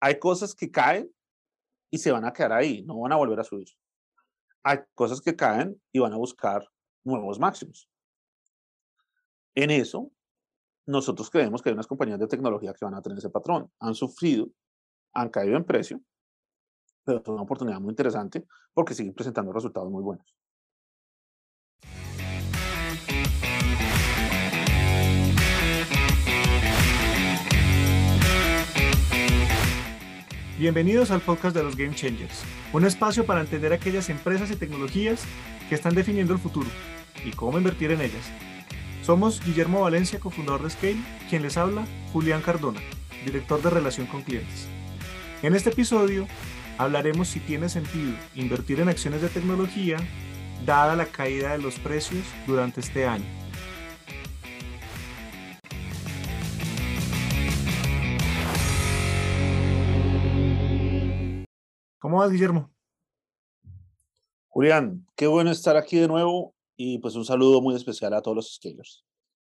Hay cosas que caen y se van a quedar ahí, no van a volver a subir. Hay cosas que caen y van a buscar nuevos máximos. En eso, nosotros creemos que hay unas compañías de tecnología que van a tener ese patrón. Han sufrido, han caído en precio, pero es una oportunidad muy interesante porque siguen presentando resultados muy buenos. Bienvenidos al podcast de los Game Changers, un espacio para entender aquellas empresas y tecnologías que están definiendo el futuro y cómo invertir en ellas. Somos Guillermo Valencia, cofundador de Scale, quien les habla, Julián Cardona, director de relación con clientes. En este episodio hablaremos si tiene sentido invertir en acciones de tecnología dada la caída de los precios durante este año. ¿Cómo vas, Guillermo? Julián, qué bueno estar aquí de nuevo y pues un saludo muy especial a todos los scalers.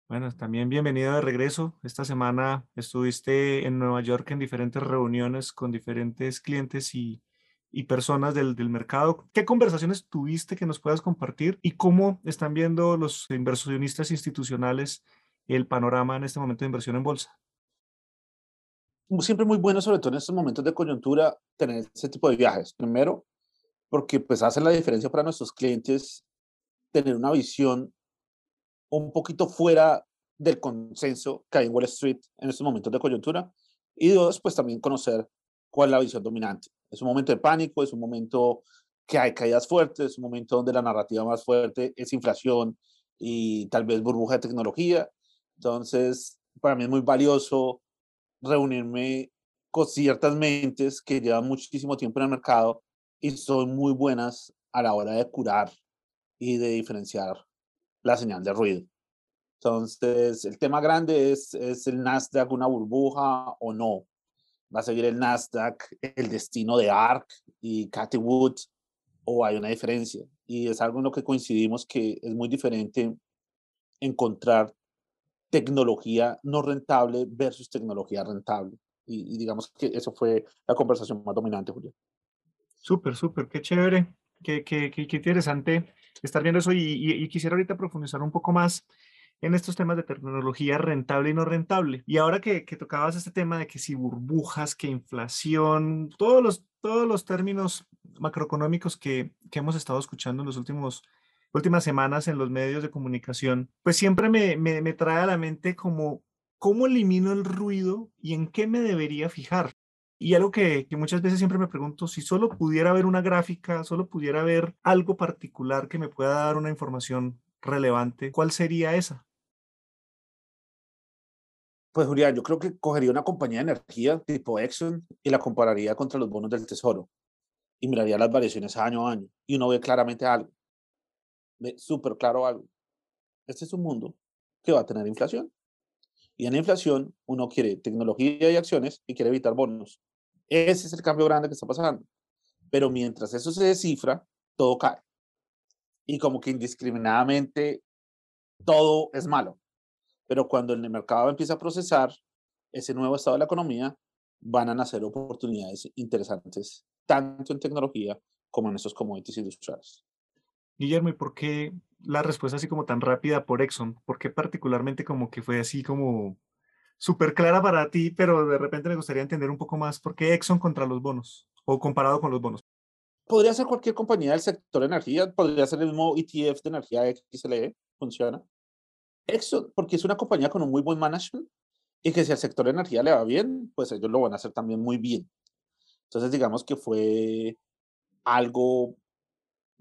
Bueno, también bienvenido de regreso. Esta semana estuviste en Nueva York en diferentes reuniones con diferentes clientes y, y personas del, del, mercado. ¿Qué conversaciones tuviste que nos puedas compartir y cómo están viendo los inversionistas institucionales el panorama en este momento de inversión en bolsa? Siempre muy bueno, sobre todo en estos momentos de coyuntura, tener ese tipo de viajes. Primero, porque pues hace la diferencia para nuestros clientes tener una visión un poquito fuera del consenso que hay en Wall Street en estos momentos de coyuntura. Y dos, pues también conocer cuál es la visión dominante. Es un momento de pánico, es un momento que hay caídas fuertes, es un momento donde la narrativa más fuerte es inflación y tal vez burbuja de tecnología. Entonces, para mí es muy valioso reunirme con ciertas mentes que llevan muchísimo tiempo en el mercado y son muy buenas a la hora de curar y de diferenciar la señal de ruido. Entonces, el tema grande es, es el Nasdaq una burbuja o no. ¿Va a seguir el Nasdaq el destino de ARK y Cathy Wood o hay una diferencia? Y es algo en lo que coincidimos que es muy diferente encontrar tecnología no rentable versus tecnología rentable. Y, digamos que eso fue la conversación más dominante, Julio. Súper, súper, qué chévere, qué, qué, qué, interesante estar viendo eso y, y, quisiera ahorita profundizar un poco más en estos temas de tecnología rentable y no rentable. Y ahora que, que, tocabas este tema de que si burbujas, que inflación, todos los, todos los términos macroeconómicos que, que hemos estado escuchando en los últimos últimas semanas en los medios de comunicación, pues siempre me, me, trae a la mente como cómo elimino el ruido y en qué me debería fijar. Y algo que, que, muchas veces siempre me pregunto, si solo pudiera ver una gráfica, solo pudiera ver algo particular que me pueda dar una información relevante, ¿cuál sería esa? Pues Julián, yo creo que cogería una compañía de energía tipo Exxon y la compararía contra los bonos del tesoro y miraría las variaciones año a año y uno ve claramente algo súper claro algo. Este es un mundo que va a tener inflación. Y en la inflación uno quiere tecnología y acciones y quiere evitar bonos. Ese es el cambio grande que está pasando. Pero mientras eso se descifra, todo cae. Y como que indiscriminadamente todo es malo. Pero cuando el mercado empieza a procesar ese nuevo estado de la economía, van a nacer oportunidades interesantes, tanto en tecnología como en esos commodities industriales. Guillermo, ¿y por qué la respuesta así como tan rápida por Exxon? ¿Por qué particularmente como que fue así como súper clara para ti, pero de repente me gustaría entender un poco más por qué Exxon contra los bonos o comparado con los bonos? Podría ser cualquier compañía del sector de energía, podría ser el mismo ETF de energía XLE, funciona. Exxon, porque es una compañía con un muy buen management y que si al sector de energía le va bien, pues ellos lo van a hacer también muy bien. Entonces, digamos que fue algo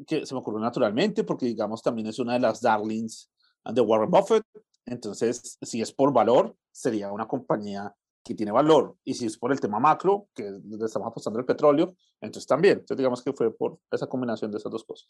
que se me ocurrió naturalmente porque, digamos, también es una de las darlings de Warren Buffett. Entonces, si es por valor, sería una compañía que tiene valor. Y si es por el tema macro, que le estamos apostando el petróleo, entonces también. Entonces, digamos que fue por esa combinación de esas dos cosas.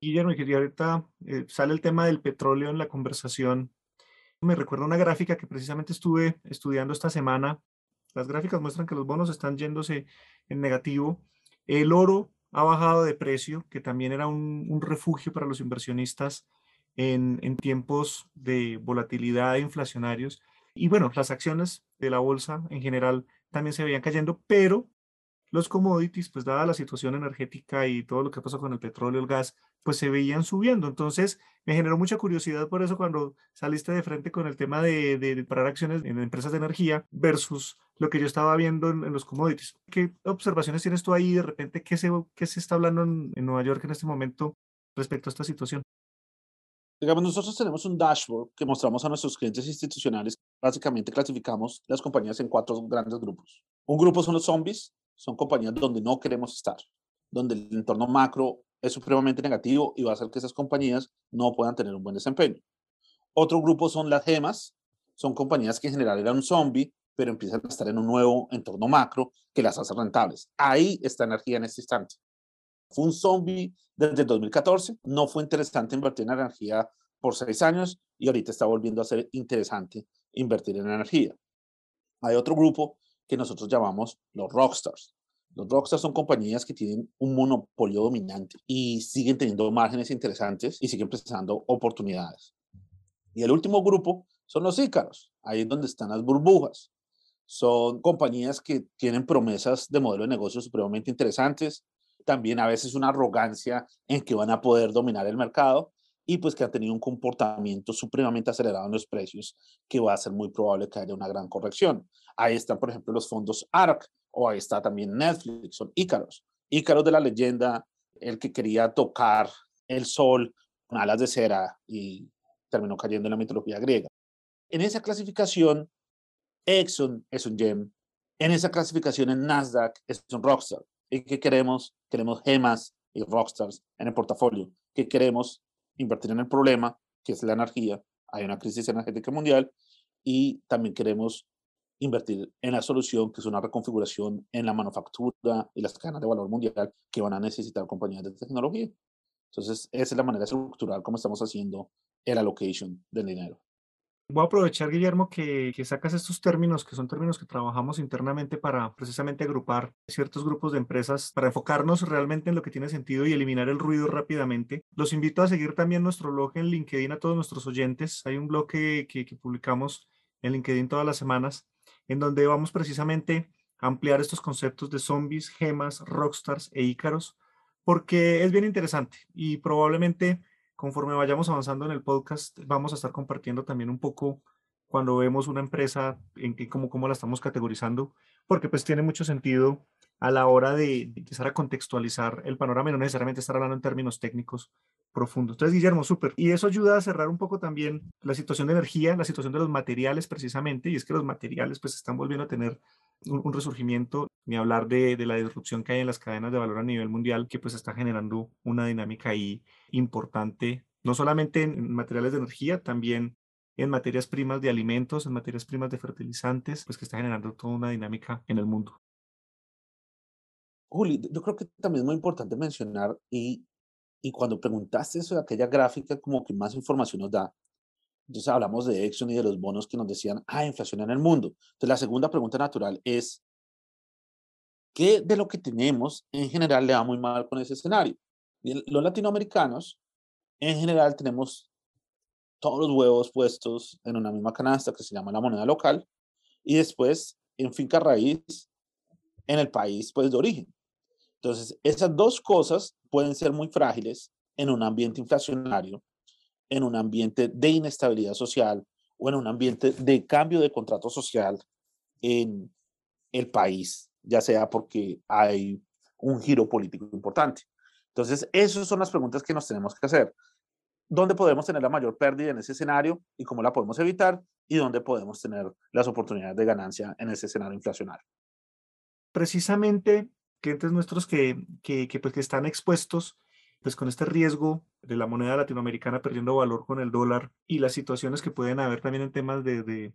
Guillermo, y ahorita eh, sale el tema del petróleo en la conversación. Me recuerda una gráfica que precisamente estuve estudiando esta semana. Las gráficas muestran que los bonos están yéndose en negativo. El oro ha bajado de precio, que también era un, refugio para los inversionistas en, en, tiempos de volatilidad inflacionarios. Y bueno, las acciones de la bolsa en general también se veían cayendo, pero los commodities, pues dada la situación energética y todo lo que pasó con el petróleo, el gas, pues se veían subiendo. Entonces, me generó mucha curiosidad por eso cuando saliste de frente con el tema de, de, parar acciones en empresas de energía versus lo que yo estaba viendo en, los commodities. ¿Qué observaciones tienes tú ahí de repente? ¿Qué se, qué se está hablando en, en Nueva York en este momento respecto a esta situación? Digamos, nosotros tenemos un dashboard que mostramos a nuestros clientes institucionales. Básicamente clasificamos las compañías en cuatro grandes grupos. Un grupo son los zombies, son compañías donde no queremos estar, donde el entorno macro es supremamente negativo y va a hacer que esas compañías no puedan tener un buen desempeño. Otro grupo son las gemas, son compañías que en general eran un pero empiezan a estar en un nuevo entorno macro que las hace rentables. Ahí está energía en este instante. Fue un zombie desde el 2014, no fue interesante invertir en energía por seis años y ahorita está volviendo a ser interesante invertir en energía. Hay otro grupo que nosotros llamamos los rockstars. Los rockstars son compañías que tienen un monopolio dominante y siguen teniendo márgenes interesantes y siguen presentando oportunidades. Y el último grupo son los ícaros. Ahí es donde están las burbujas. Son compañías que tienen promesas de modelo de negocio supremamente interesantes, también a veces una arrogancia en que van a poder dominar el mercado y pues que han tenido un comportamiento supremamente acelerado en los precios que va a ser muy probable que haya una gran corrección. Ahí están, por ejemplo, los fondos ARC o ahí está también Netflix, son Ícaros. Ícaros de la leyenda, el que quería tocar el sol con alas de cera y terminó cayendo en la mitología griega. En esa clasificación, Exxon es un gem. En esa clasificación en Nasdaq es un rockstar. ¿Y qué queremos? Queremos gemas y rockstars en el portafolio. ¿Qué queremos? Invertir en el problema, que es la energía. Hay una crisis energética mundial y también queremos invertir en la solución, que es una reconfiguración en la manufactura y las cadenas de valor mundial que van a necesitar compañías de tecnología. Entonces, esa es la manera estructural como estamos haciendo el allocation del dinero. Voy a aprovechar, Guillermo, que, sacas estos términos, que son términos que trabajamos internamente para precisamente agrupar ciertos grupos de empresas, para enfocarnos realmente en lo que tiene sentido y eliminar el ruido rápidamente. Los invito a seguir también nuestro blog en LinkedIn a todos nuestros oyentes. Hay un blog que, que, que publicamos en LinkedIn todas las semanas, en donde vamos precisamente a ampliar estos conceptos de zombies, gemas, rockstars e ícaros, porque es bien interesante y probablemente conforme vayamos avanzando en el podcast, vamos a estar compartiendo también un poco cuando vemos una empresa, en qué, cómo, cómo la estamos categorizando, porque pues tiene mucho sentido a la hora de, empezar a contextualizar el panorama y no necesariamente estar hablando en términos técnicos profundos. Entonces, Guillermo, súper. Y eso ayuda a cerrar un poco también la situación de energía, la situación de los materiales precisamente, y es que los materiales pues están volviendo a tener un, resurgimiento, ni hablar de, de, la disrupción que hay en las cadenas de valor a nivel mundial, que pues está generando una dinámica ahí importante, no solamente en materiales de energía, también en materias primas de alimentos, en materias primas de fertilizantes, pues que está generando toda una dinámica en el mundo. Juli, yo creo que también es muy importante mencionar y, y cuando preguntaste de aquella gráfica, como que más información nos da. Entonces hablamos de Exxon y de los bonos que nos decían, ah, inflación en el mundo. Entonces la segunda pregunta natural es, ¿qué de lo que tenemos en general le va muy mal con ese escenario? los latinoamericanos, en general, tenemos todos los huevos puestos en una misma canasta que se llama la moneda local y después en finca raíz en el país pues de origen. Entonces, esas dos cosas pueden ser muy frágiles en un ambiente inflacionario, en un ambiente de inestabilidad social o en un ambiente de cambio de contrato social en el país, ya sea porque hay un giro político importante. Entonces, esas son las preguntas que nos tenemos que hacer. dónde podemos tener la mayor pérdida en ese escenario y cómo la podemos evitar y dónde podemos tener las oportunidades de ganancia en ese escenario inflacionario. Precisamente, clientes nuestros que, que, que, pues, que están expuestos pues con este riesgo de la moneda latinoamericana perdiendo valor con el dólar y las situaciones que pueden haber también en temas de, de,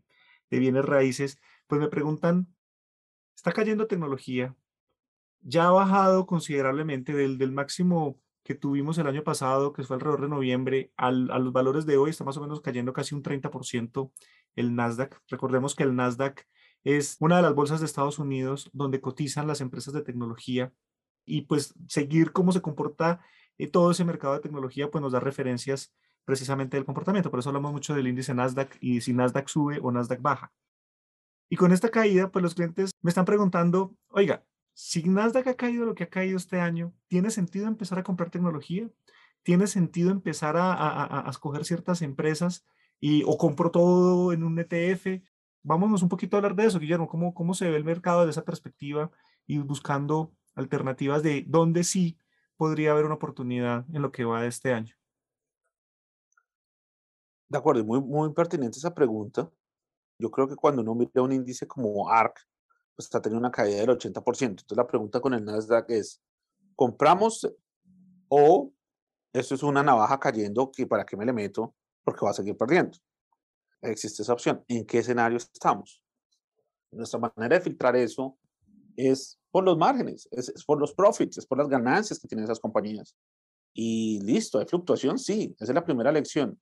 de bienes raíces, pues me preguntan, está cayendo tecnología, ya ha bajado considerablemente del, del máximo que tuvimos el año pasado, que fue alrededor de noviembre, al, a los valores de hoy está más o menos cayendo casi un 30% el Nasdaq. Recordemos que el Nasdaq es una de las bolsas de Estados Unidos donde cotizan las empresas de tecnología y pues seguir cómo se comporta eh, todo ese mercado de tecnología pues nos da referencias precisamente del comportamiento. Por eso hablamos mucho del índice Nasdaq y si Nasdaq sube o Nasdaq baja. Y con esta caída, pues los clientes me están preguntando, oiga, si Nasdaq ha caído lo que ha caído este año, ¿tiene sentido empezar a comprar tecnología? ¿Tiene sentido empezar a, a, a escoger ciertas empresas y o compro todo en un ETF? Vámonos un poquito a hablar de eso, Guillermo, ¿cómo, cómo se ve el mercado desde esa perspectiva y buscando alternativas de dónde sí podría haber una oportunidad en lo que va de este año? De acuerdo, muy, muy pertinente esa pregunta. Yo creo que cuando uno mira un índice como ARC, pues está teniendo una caída del 80%. Entonces la pregunta con el Nasdaq es, ¿compramos o esto es una navaja cayendo que para qué me le meto porque va a seguir perdiendo? Existe esa opción. ¿En qué escenario estamos? Nuestra manera de filtrar eso es por los márgenes, es, es, por los profits, es por las ganancias que tienen esas compañías. Y listo, ¿hay fluctuación? Sí, esa es la primera lección.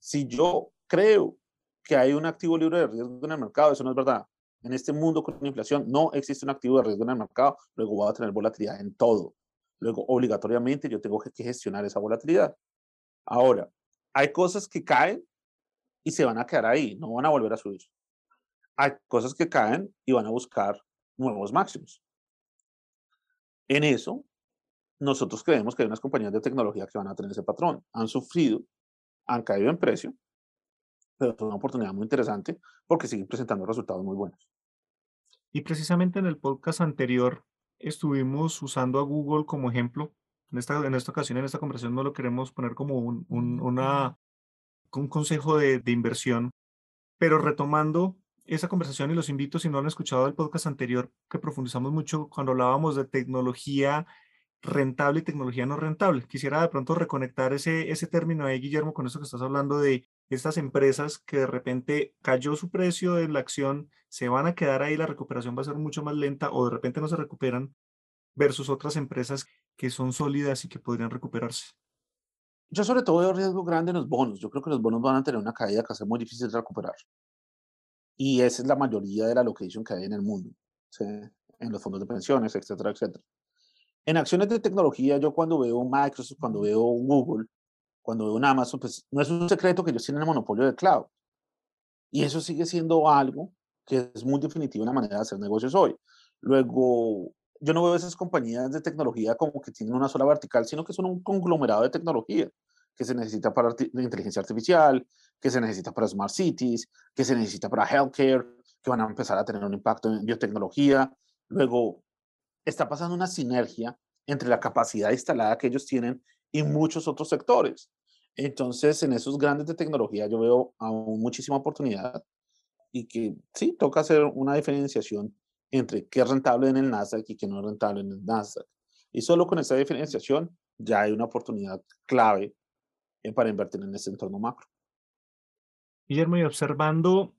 Si yo creo que hay un activo libre de riesgo en el mercado, eso no es verdad en este mundo con inflación no existe un activo de riesgo en el mercado, luego voy a tener volatilidad en todo. Luego, obligatoriamente, yo tengo que gestionar esa volatilidad. Ahora, hay cosas que caen y se van a quedar ahí, no van a volver a subir. Hay cosas que caen y van a buscar nuevos máximos. En eso, nosotros creemos que hay unas compañías de tecnología que van a tener ese patrón. Han sufrido, han caído en precio, pero es una oportunidad muy interesante porque siguen presentando resultados muy buenos. Y precisamente en el podcast anterior estuvimos usando a Google como ejemplo. En esta, en esta ocasión, en esta conversación, no lo queremos poner como un, un, una, un consejo de, de inversión, pero retomando esa conversación y los invito, si no han escuchado el podcast anterior, que profundizamos mucho cuando hablábamos de tecnología rentable y tecnología no rentable. Quisiera de pronto reconectar ese, ese término ahí, Guillermo, con eso que estás hablando de estas empresas que de repente cayó su precio de la acción, se van a quedar ahí, la recuperación va a ser mucho más lenta o de repente no se recuperan versus otras empresas que son sólidas y que podrían recuperarse. Yo sobre todo veo riesgo grande en los bonos. Yo creo que los bonos van a tener una caída que va a ser muy difícil de recuperar. Y esa es la mayoría de la location que hay en el mundo, ¿sí? en los fondos de pensiones, etcétera, etcétera. En acciones de tecnología, yo cuando veo Microsoft, cuando veo Google, cuando veo un Amazon, pues no es un secreto que ellos tienen el monopolio de cloud. Y eso sigue siendo algo que es muy definitivo en la manera de hacer negocios hoy. Luego, yo no veo esas compañías de tecnología como que tienen una sola vertical, sino que son un conglomerado de tecnología que se necesita para la inteligencia artificial, que se necesita para smart cities, que se necesita para healthcare, que van a empezar a tener un impacto en biotecnología. Luego, está pasando una sinergia entre la capacidad instalada que ellos tienen y muchos otros sectores. Entonces, en esos grandes de tecnología yo veo aún muchísima oportunidad y que sí, toca hacer una diferenciación entre qué es rentable en el Nasdaq y qué no es rentable en el Nasdaq. Y solo con esa diferenciación ya hay una oportunidad clave para invertir en ese entorno macro. Guillermo, y observando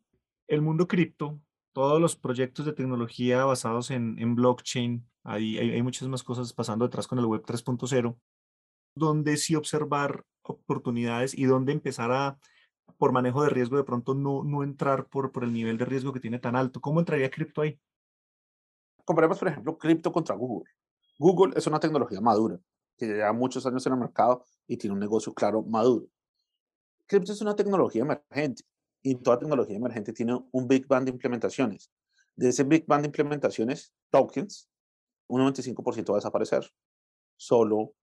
el mundo cripto, todos los proyectos de tecnología basados en, en blockchain, hay, hay, hay, muchas más cosas pasando detrás con el Web 3.0 dónde sí observar oportunidades y dónde empezar a, por manejo de riesgo, de pronto no, no entrar por, por el nivel de riesgo que tiene tan alto. ¿Cómo entraría cripto ahí? Comparemos, por ejemplo, cripto contra Google. Google es una tecnología madura, que lleva muchos años en el mercado y tiene un negocio claro maduro. Cripto es una tecnología emergente y toda tecnología emergente tiene un big band de implementaciones. De ese big band de implementaciones, tokens, un 95% va a desaparecer. Solo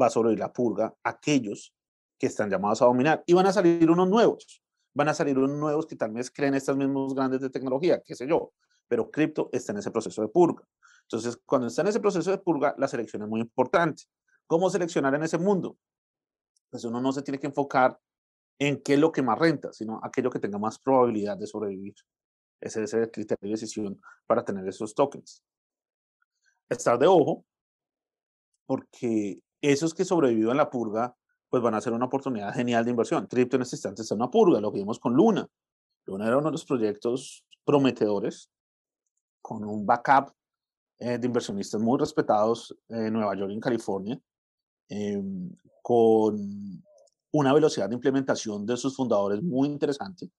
va a sobrevivir la purga aquellos que están llamados a dominar. Y van a salir unos nuevos. Van a salir unos nuevos que tal vez creen estas mismos grandes de tecnología, qué sé yo. Pero cripto está en ese proceso de purga. Entonces, cuando está en ese proceso de purga, la selección es muy importante. ¿Cómo seleccionar en ese mundo? pues uno no se tiene que enfocar en qué es lo que más renta, sino aquello que tenga más probabilidad de sobrevivir. Ese es el criterio de decisión para tener esos tokens. Estar de ojo, porque esos que sobreviven a la purga, pues van a ser una oportunidad genial de inversión. Cripto en este instante está en una purga, lo vimos con Luna. Luna era uno de los proyectos prometedores, con un backup eh, de inversionistas muy respetados en Nueva York y en California, em, con una velocidad de implementación de sus fundadores muy interesante,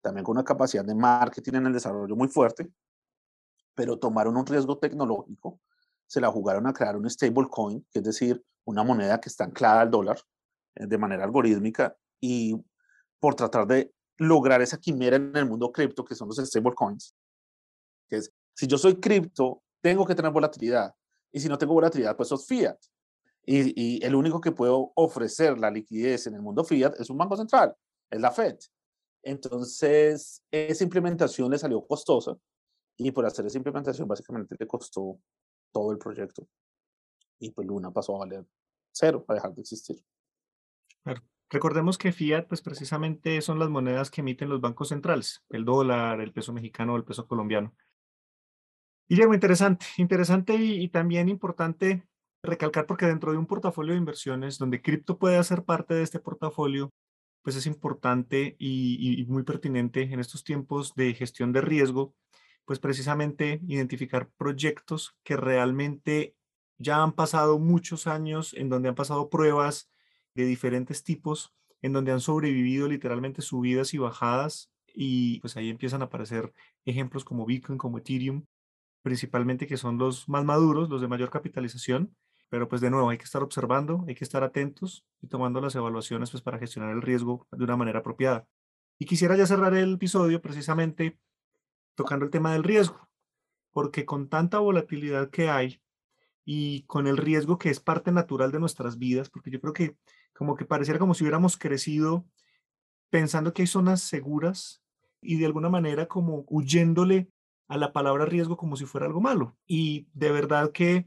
también con una capacidad de marketing en el desarrollo muy fuerte, pero tomaron un riesgo tecnológico, se la jugaron a crear un stablecoin, es decir, una moneda que está anclada al dólar eh, de manera algorítmica y por tratar de lograr esa quimera en el mundo cripto, que son los stablecoins, que es, si yo soy cripto, tengo que tener volatilidad, y si no tengo volatilidad, pues sos fiat. Y, el único que puede ofrecer la liquidez en el mundo fiat es un banco central, es la Fed. Entonces, esa implementación le salió costosa y por hacer esa implementación básicamente le costó todo el proyecto. Y pues Luna pasó a valer cero, a dejar de existir. Recordemos que fiat, pues precisamente son las monedas que emiten los bancos centrales, el dólar, el peso mexicano, el peso colombiano. Guillermo, interesante, interesante y también importante recalcar porque dentro de un portafolio de inversiones donde cripto puede hacer parte de este portafolio, pues es importante y, muy pertinente en estos tiempos de gestión de riesgo, pues precisamente identificar proyectos que realmente ya han pasado muchos años, en donde han pasado pruebas de diferentes tipos, en donde han sobrevivido literalmente subidas y bajadas, y pues ahí empiezan a aparecer ejemplos como Bitcoin, como Ethereum, principalmente que son los más maduros, los de mayor capitalización, pero pues de nuevo hay que estar observando, hay que estar atentos y tomando las evaluaciones pues para gestionar el riesgo de una manera apropiada. Y quisiera ya cerrar el episodio precisamente tocando el tema del riesgo, porque con tanta volatilidad que hay y con el riesgo que es parte natural de nuestras vidas, porque yo creo que como que pareciera como si hubiéramos crecido pensando que hay zonas seguras y de alguna manera como huyéndole a la palabra riesgo como si fuera algo malo. Y de verdad que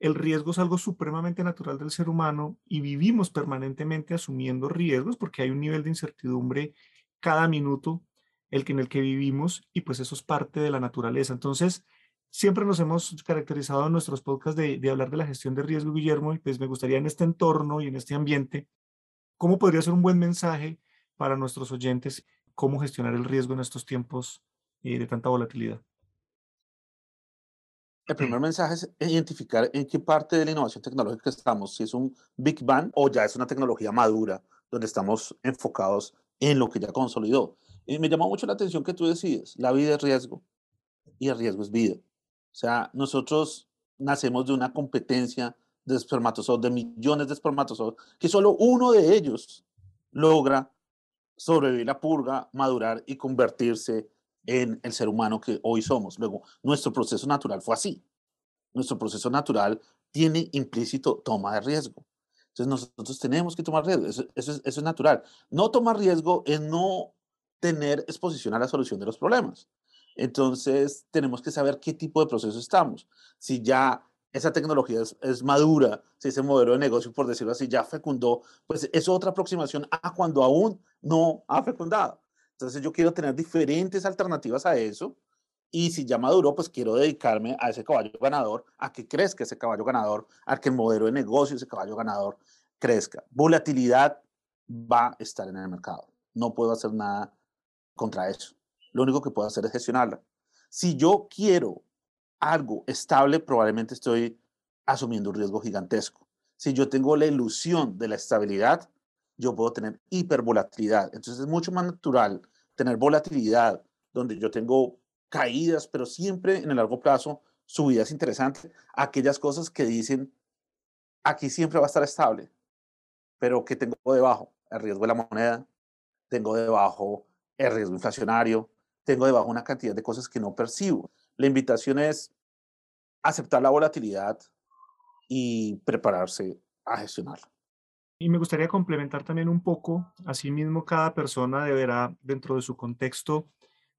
el riesgo es algo supremamente natural del ser humano y vivimos permanentemente asumiendo riesgos porque hay un nivel de incertidumbre cada minuto el que en el que vivimos y pues eso es parte de la naturaleza. Entonces, siempre nos hemos caracterizado en nuestros podcasts de, de hablar de la gestión de riesgo, Guillermo, y pues me gustaría en este entorno y en este ambiente, ¿cómo podría ser un buen mensaje para nuestros oyentes cómo gestionar el riesgo en estos tiempos eh, de tanta volatilidad? El primer mensaje es identificar en qué parte de la innovación tecnológica estamos, si es un Big Bang o ya es una tecnología madura, donde estamos enfocados en lo que ya consolidó. Y me llamó mucho la atención que tú decides, la vida es riesgo y el riesgo es vida. O sea, nosotros nacemos de una competencia de espermatozoides, de millones de espermatozoides, que solo uno de ellos logra sobrevivir la purga, madurar y convertirse en el ser humano que hoy somos. Luego, nuestro proceso natural fue así. Nuestro proceso natural tiene implícito toma de riesgo. Entonces nosotros tenemos que tomar riesgo, eso, es, eso, es, natural. No tomar riesgo es no tener exposición a la solución de los problemas. Entonces tenemos que saber qué tipo de proceso estamos. Si ya esa tecnología es, es, madura, si ese modelo de negocio, por decirlo así, ya fecundó, pues es otra aproximación a cuando aún no ha fecundado. Entonces yo quiero tener diferentes alternativas a eso y si ya maduro, pues quiero dedicarme a ese caballo ganador, a que crezca ese caballo ganador, a que el modelo de negocio, ese caballo ganador, crezca. Volatilidad va a estar en el mercado. No puedo hacer nada contra eso. Lo único que puedo hacer es gestionarla. Si yo quiero algo estable, probablemente estoy asumiendo un riesgo gigantesco. Si yo tengo la ilusión de la estabilidad, yo puedo tener hipervolatilidad. Entonces es mucho más natural tener volatilidad, donde yo tengo caídas, pero siempre en el largo plazo subidas interesantes, aquellas cosas que dicen, aquí siempre va a estar estable, pero que tengo debajo el riesgo de la moneda, tengo debajo el riesgo inflacionario, tengo debajo una cantidad de cosas que no percibo. La invitación es aceptar la volatilidad y prepararse a gestionarla. Y me gustaría complementar también un poco, asimismo cada persona deberá, dentro de su contexto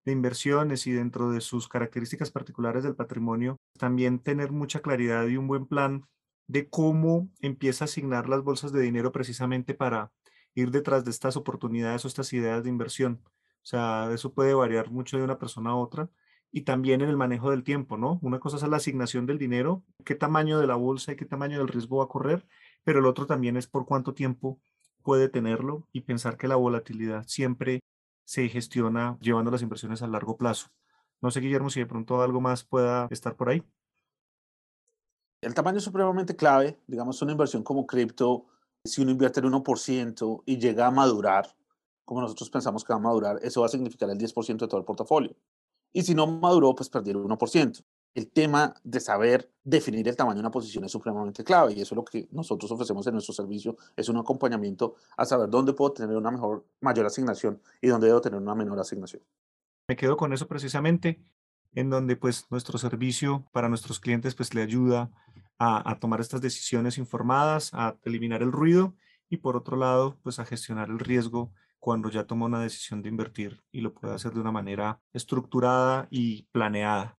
de inversiones y dentro de sus características particulares del patrimonio, también tener mucha claridad y un buen plan de cómo empieza a asignar las bolsas de dinero precisamente para ir detrás de estas oportunidades o estas ideas de inversión. O sea, eso puede variar mucho de una persona a otra y también en el manejo del tiempo, ¿no? Una cosa es la asignación del dinero, qué tamaño de la bolsa y qué tamaño del riesgo va a correr, pero el otro también es por cuánto tiempo puede tenerlo y pensar que la volatilidad siempre se gestiona llevando las inversiones a largo plazo. No sé, Guillermo, si de pronto algo más pueda estar por ahí. El tamaño es supremamente clave. Digamos, una inversión como cripto, si uno invierte el 1% y llega a madurar, como nosotros pensamos que va a madurar, eso va a significar el 10% de todo el portafolio. Y si no maduró, pues perdió el 1%. El tema de saber definir el tamaño de una posición es supremamente clave y eso es lo que nosotros ofrecemos en nuestro servicio, es un acompañamiento a saber dónde puedo tener una mayor asignación y dónde debo tener una menor asignación. Me quedo con eso precisamente, en donde pues nuestro servicio para nuestros clientes pues le ayuda a, a tomar estas decisiones informadas, a eliminar el ruido y por otro lado pues a gestionar el riesgo cuando ya toma una decisión de invertir y lo puede hacer de una manera estructurada y planeada.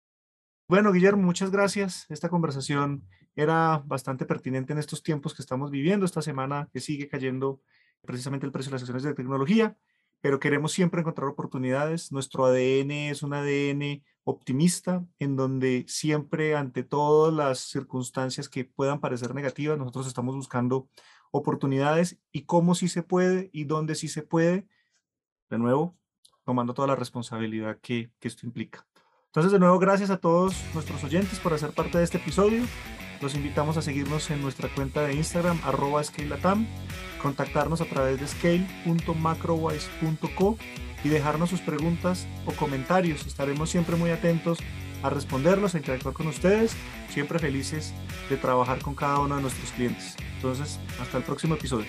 Bueno, Guillermo, muchas gracias. Esta conversación era bastante pertinente en estos tiempos que estamos viviendo, esta semana que sigue cayendo precisamente el precio de las acciones de tecnología, pero queremos siempre encontrar oportunidades. Nuestro ADN es un ADN optimista, en donde siempre ante todas las circunstancias que puedan parecer negativas, nosotros estamos buscando oportunidades y cómo sí se puede y dónde sí se puede, de nuevo, tomando toda la responsabilidad que, que esto implica. Entonces, de nuevo, gracias a todos nuestros oyentes por hacer parte de este episodio. Los invitamos a seguirnos en nuestra cuenta de Instagram, arroba contactarnos a través de scale.macrowise.co y dejarnos sus preguntas o comentarios. Estaremos siempre muy atentos a responderlos, a interactuar con ustedes, siempre felices de trabajar con cada uno de nuestros clientes. Entonces, hasta el próximo episodio.